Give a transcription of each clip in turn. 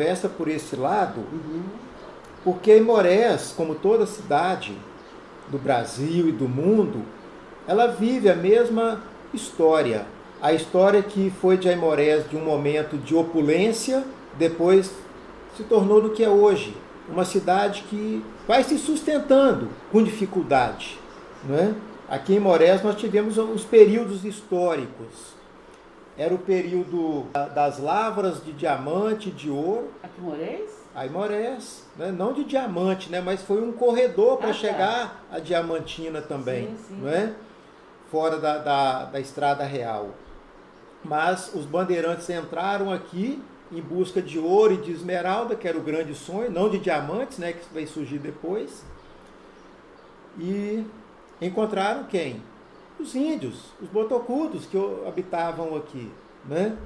conversa por esse lado, uhum. porque Imorés, como toda cidade do Brasil e do mundo, ela vive a mesma história. A história que foi de Aimorés de um momento de opulência, depois se tornou no que é hoje, uma cidade que vai se sustentando com dificuldade. Não é? Aqui em Morés nós tivemos os períodos históricos. Era o período das lavras de diamante e de ouro. Aqui em Morés? Aí Morés, né? não de diamante, né? mas foi um corredor para ah, tá. chegar a Diamantina também, sim, sim. Não é? fora da, da, da Estrada Real. Mas os bandeirantes entraram aqui em busca de ouro e de esmeralda, que era o grande sonho, não de diamantes, né, que vai surgir depois. E encontraram quem? Os índios, os botocudos que habitavam aqui, né?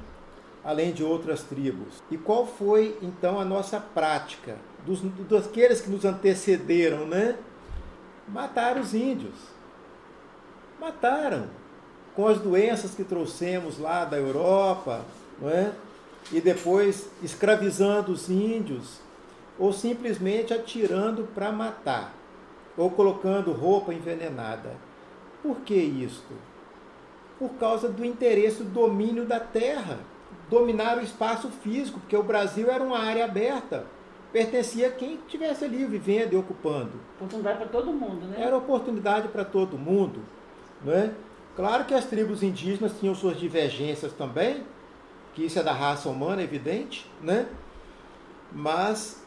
além de outras tribos. E qual foi então a nossa prática dos daqueles que nos antecederam, né? Matar os índios. Mataram com as doenças que trouxemos lá da Europa, não é? E depois escravizando os índios ou simplesmente atirando para matar ou colocando roupa envenenada. Por que isto? Por causa do interesse do domínio da terra, dominar o espaço físico, porque o Brasil era uma área aberta, pertencia a quem estivesse ali vivendo e ocupando. Oportunidade para todo mundo, né? Era oportunidade para todo mundo, não é? Claro que as tribos indígenas tinham suas divergências também, que isso é da raça humana, evidente, né? Mas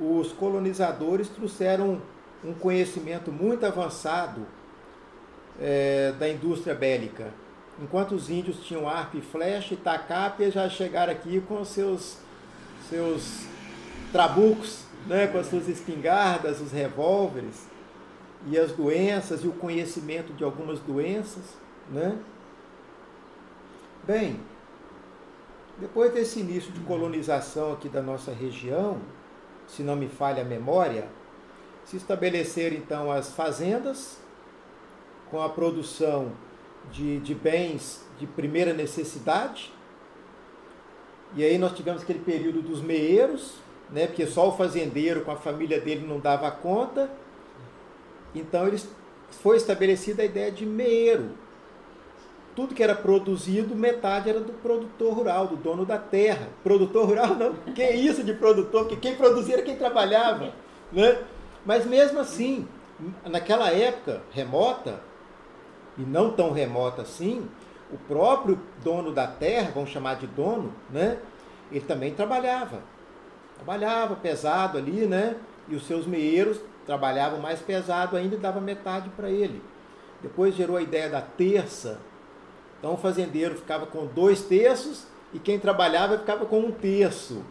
os colonizadores trouxeram um conhecimento muito avançado é, da indústria bélica. Enquanto os índios tinham arco e flecha e tacape, já chegaram aqui com seus, seus trabucos, né, com as suas espingardas, os revólveres e as doenças e o conhecimento de algumas doenças. Né? Bem, depois desse início de colonização aqui da nossa região, se não me falha a memória, se estabeleceram então as fazendas com a produção de, de bens de primeira necessidade. E aí nós tivemos aquele período dos meeiros, né, porque só o fazendeiro com a família dele não dava conta. Então eles, foi estabelecida a ideia de meeiro. Tudo que era produzido, metade era do produtor rural, do dono da terra. Produtor rural não, que isso de produtor, porque quem produzia era quem trabalhava. Né? Mas mesmo assim, naquela época remota, e não tão remota assim, o próprio dono da terra, vamos chamar de dono, né? Ele também trabalhava. Trabalhava pesado ali, né? E os seus meeiros trabalhavam mais pesado ainda e dava metade para ele. Depois gerou a ideia da terça. Então o fazendeiro ficava com dois terços e quem trabalhava ficava com um terço.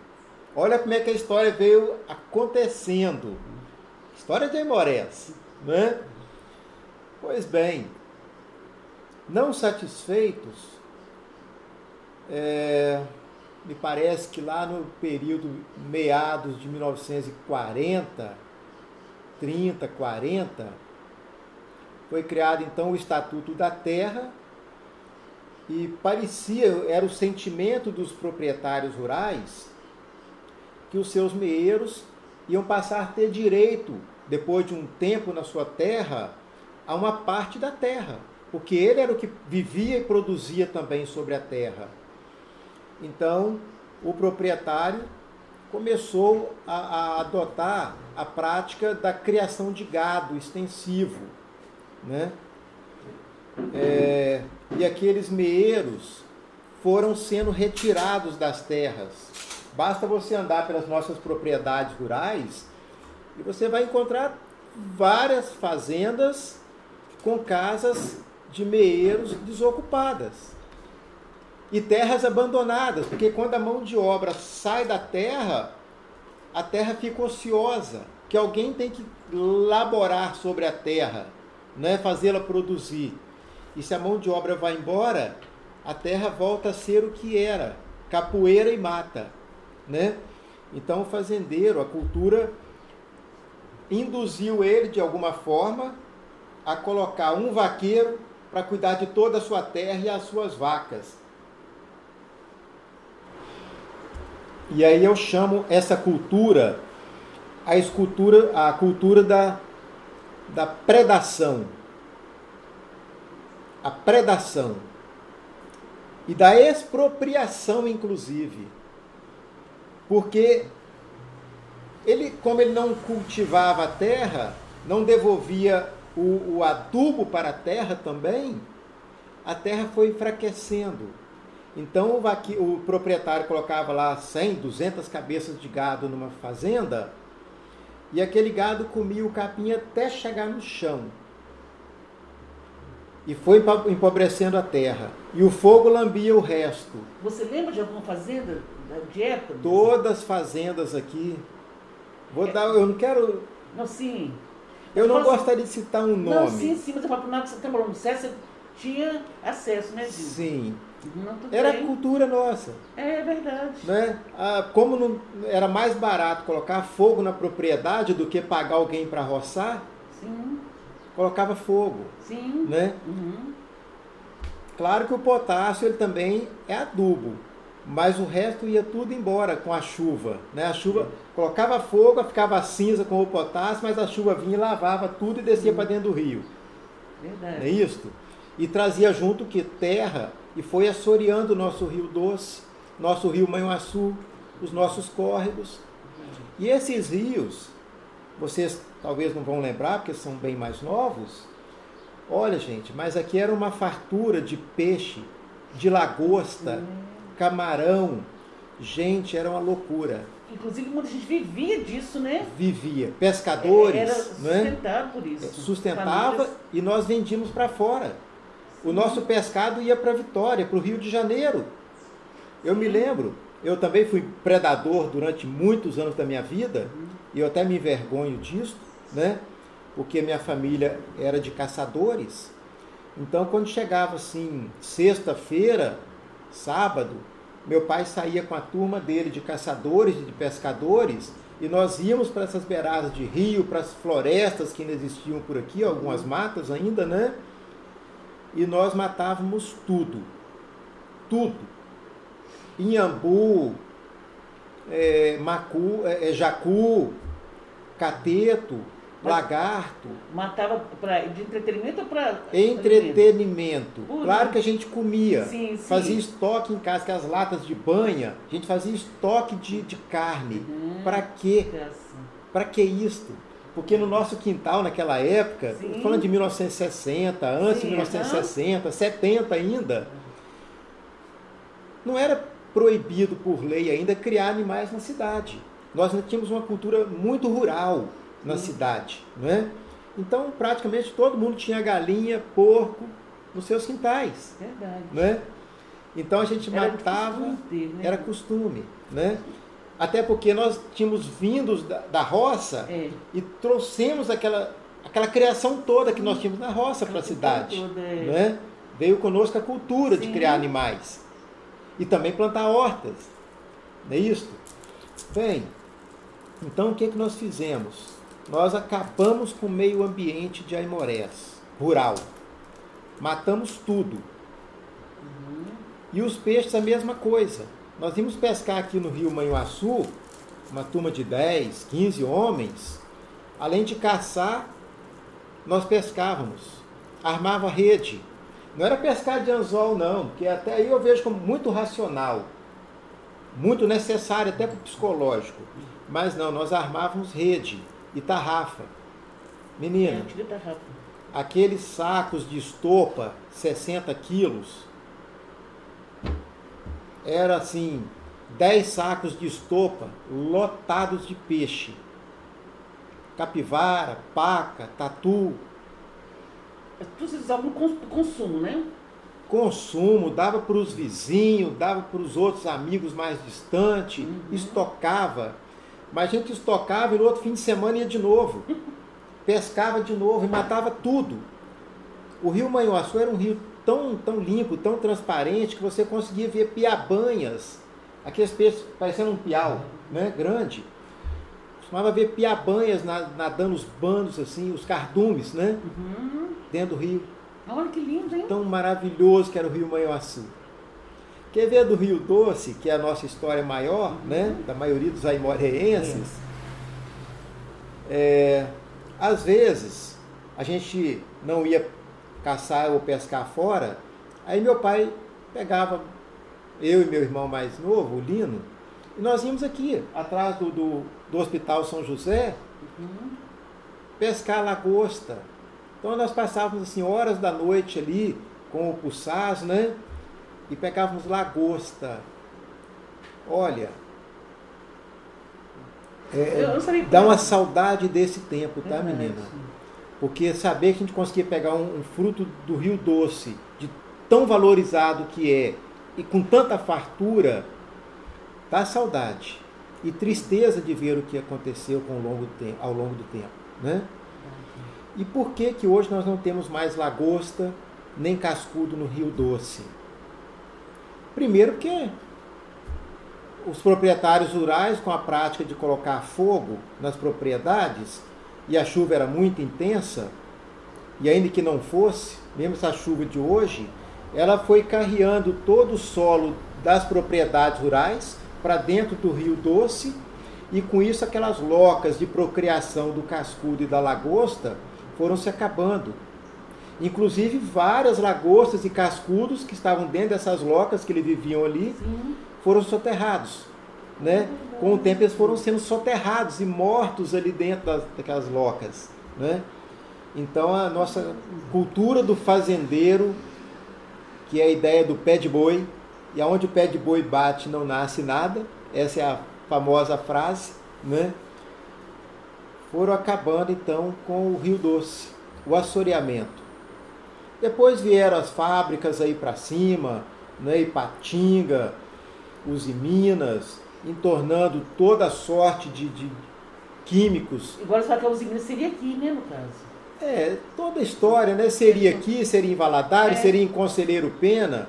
Olha como é que a história veio acontecendo. História de Aimorés, né? Pois bem, não satisfeitos, é, me parece que lá no período meados de 1940, 30, 40, foi criado então o Estatuto da Terra e parecia, era o sentimento dos proprietários rurais que os seus meeiros iam passar a ter direito depois de um tempo na sua terra, a uma parte da terra, porque ele era o que vivia e produzia também sobre a terra. Então, o proprietário começou a, a adotar a prática da criação de gado extensivo, né? É, e aqueles meeiros foram sendo retirados das terras. Basta você andar pelas nossas propriedades rurais e você vai encontrar várias fazendas com casas de meeiros desocupadas e terras abandonadas, porque quando a mão de obra sai da terra, a terra fica ociosa, que alguém tem que laborar sobre a terra, né, fazê-la produzir. E se a mão de obra vai embora, a terra volta a ser o que era, capoeira e mata, né? Então o fazendeiro, a cultura induziu ele de alguma forma a colocar um vaqueiro para cuidar de toda a sua terra e as suas vacas. E aí eu chamo essa cultura a escultura, a cultura da, da predação. A predação. E da expropriação, inclusive. Porque ele, como ele não cultivava a terra, não devolvia o, o adubo para a terra também, a terra foi enfraquecendo. Então o, o proprietário colocava lá 100, 200 cabeças de gado numa fazenda e aquele gado comia o capim até chegar no chão. E foi empobrecendo a terra. E o fogo lambia o resto. Você lembra de alguma fazenda de época? Todas as fazendas aqui. Vou é. dar, eu não quero. Não, sim. Eu não gostaria de citar um nome. Não, sim, sim, mas eu falo, na que você está falando, você tinha acesso, né, Gil? Sim. Não, era bem. cultura nossa. É verdade. Né? Ah, como não, era mais barato colocar fogo na propriedade do que pagar alguém para roçar, Sim. colocava fogo. Sim. Né? Uhum. Claro que o potássio ele também é adubo, mas o resto ia tudo embora com a chuva. Né? A chuva colocava fogo, ficava cinza com o potássio, mas a chuva vinha e lavava tudo e descia para dentro do rio. Verdade. É isso? E trazia junto que terra e foi assoreando o nosso rio doce, nosso rio Manhuaçu, os nossos córregos. E esses rios, vocês talvez não vão lembrar porque são bem mais novos. Olha, gente, mas aqui era uma fartura de peixe, de lagosta, camarão. Gente, era uma loucura. Inclusive, muita gente vivia disso, né? Vivia. Pescadores. Era sustentado né? por isso. Sustentava Famílias... e nós vendíamos para fora. O nosso pescado ia para Vitória, para o Rio de Janeiro. Eu me lembro, eu também fui predador durante muitos anos da minha vida, e eu até me envergonho disso, né? Porque minha família era de caçadores. Então, quando chegava assim, sexta-feira, sábado, meu pai saía com a turma dele de caçadores e de pescadores, e nós íamos para essas beiradas de rio, para as florestas que ainda existiam por aqui, algumas matas ainda, né? e nós matávamos tudo. Tudo. Inhambu, é, macu, é, é jacu, cateto, lagarto. Matava pra, de entretenimento ou para. Entretenimento. Claro que a gente comia. Sim, sim. Fazia estoque em casa, que as latas de banha, a gente fazia estoque de, de carne. Uhum. Para quê? Para que isto? Porque no nosso quintal, naquela época, falando de 1960, antes Sim, de 1960, uhum. 70 ainda, não era proibido por lei ainda criar animais na cidade. Nós tínhamos uma cultura muito rural na cidade, não é? Então, praticamente todo mundo tinha galinha, porco nos seus quintais. Verdade. Não é? Então a gente era matava, costume, né? era costume, né? Até porque nós tínhamos vindos da, da roça é. e trouxemos aquela, aquela criação toda que nós tínhamos na roça para a cidade. Toda, é. né? Veio conosco a cultura Sim. de criar animais. E também plantar hortas. Não é isso? Bem, então o que, é que nós fizemos? Nós acabamos com o meio ambiente de Aimorés, rural. Matamos tudo. Uhum. E os peixes a mesma coisa. Nós íamos pescar aqui no rio Manhuaçu, uma turma de 10, 15 homens. Além de caçar, nós pescávamos. Armava rede. Não era pescar de anzol, não, porque até aí eu vejo como muito racional. Muito necessário até para o psicológico. Mas não, nós armávamos rede e tarrafa. Menina, é, aqueles sacos de estopa, 60 quilos, era assim, 10 sacos de estopa lotados de peixe. Capivara, paca, tatu. Vocês usavam no consumo, né? Consumo, dava para os vizinhos, dava para os outros amigos mais distantes, uhum. estocava. Mas a gente estocava e no outro fim de semana ia de novo. Pescava de novo e matava tudo. O rio Manhuaçu era um rio tão, tão limpo, tão transparente, que você conseguia ver piabanhas, aqueles peixes parecendo um piau, né, grande. Costumava ver piabanhas nadando os bandos, assim, os cardumes, né, uhum. dentro do rio. Olha que lindo, hein? Tão maravilhoso que era o rio Manhuaçu. Quer ver do Rio Doce, que é a nossa história maior, né? Da maioria dos aimoreenses. É, às vezes, a gente não ia caçar ou pescar fora, aí meu pai pegava eu e meu irmão mais novo, o Lino, e nós íamos aqui, atrás do, do, do Hospital São José, uhum. pescar lagosta. Então nós passávamos assim horas da noite ali com o pulsaz, né? E pegávamos lagosta. Olha, é, dá uma saudade desse tempo, tá, menina? Porque saber que a gente conseguia pegar um, um fruto do Rio Doce, de tão valorizado que é, e com tanta fartura, dá saudade e tristeza de ver o que aconteceu com longo tempo, ao longo do tempo, né? E por que que hoje nós não temos mais lagosta nem cascudo no Rio Doce? Primeiro porque os proprietários rurais, com a prática de colocar fogo nas propriedades, e a chuva era muito intensa, e ainda que não fosse, mesmo essa chuva de hoje, ela foi carreando todo o solo das propriedades rurais para dentro do Rio Doce, e com isso aquelas locas de procriação do cascudo e da lagosta foram se acabando. Inclusive várias lagostas e cascudos que estavam dentro dessas locas que eles viviam ali Sim. foram soterrados. Né? Com o tempo eles foram sendo soterrados e mortos ali dentro das, daquelas locas. Né? Então a nossa cultura do fazendeiro que é a ideia do pé de boi, e aonde o pé de boi bate não nasce nada, essa é a famosa frase, né? Foram acabando então com o Rio Doce, o assoreamento. Depois vieram as fábricas aí para cima, né? Ipatinga, Uzi Minas, entornando toda sorte de, de químicos. Agora só que a Uzi Minas seria aqui, né, no caso? É, toda a história, né? Seria aqui, seria em Valadares, é. seria em Conselheiro Pena.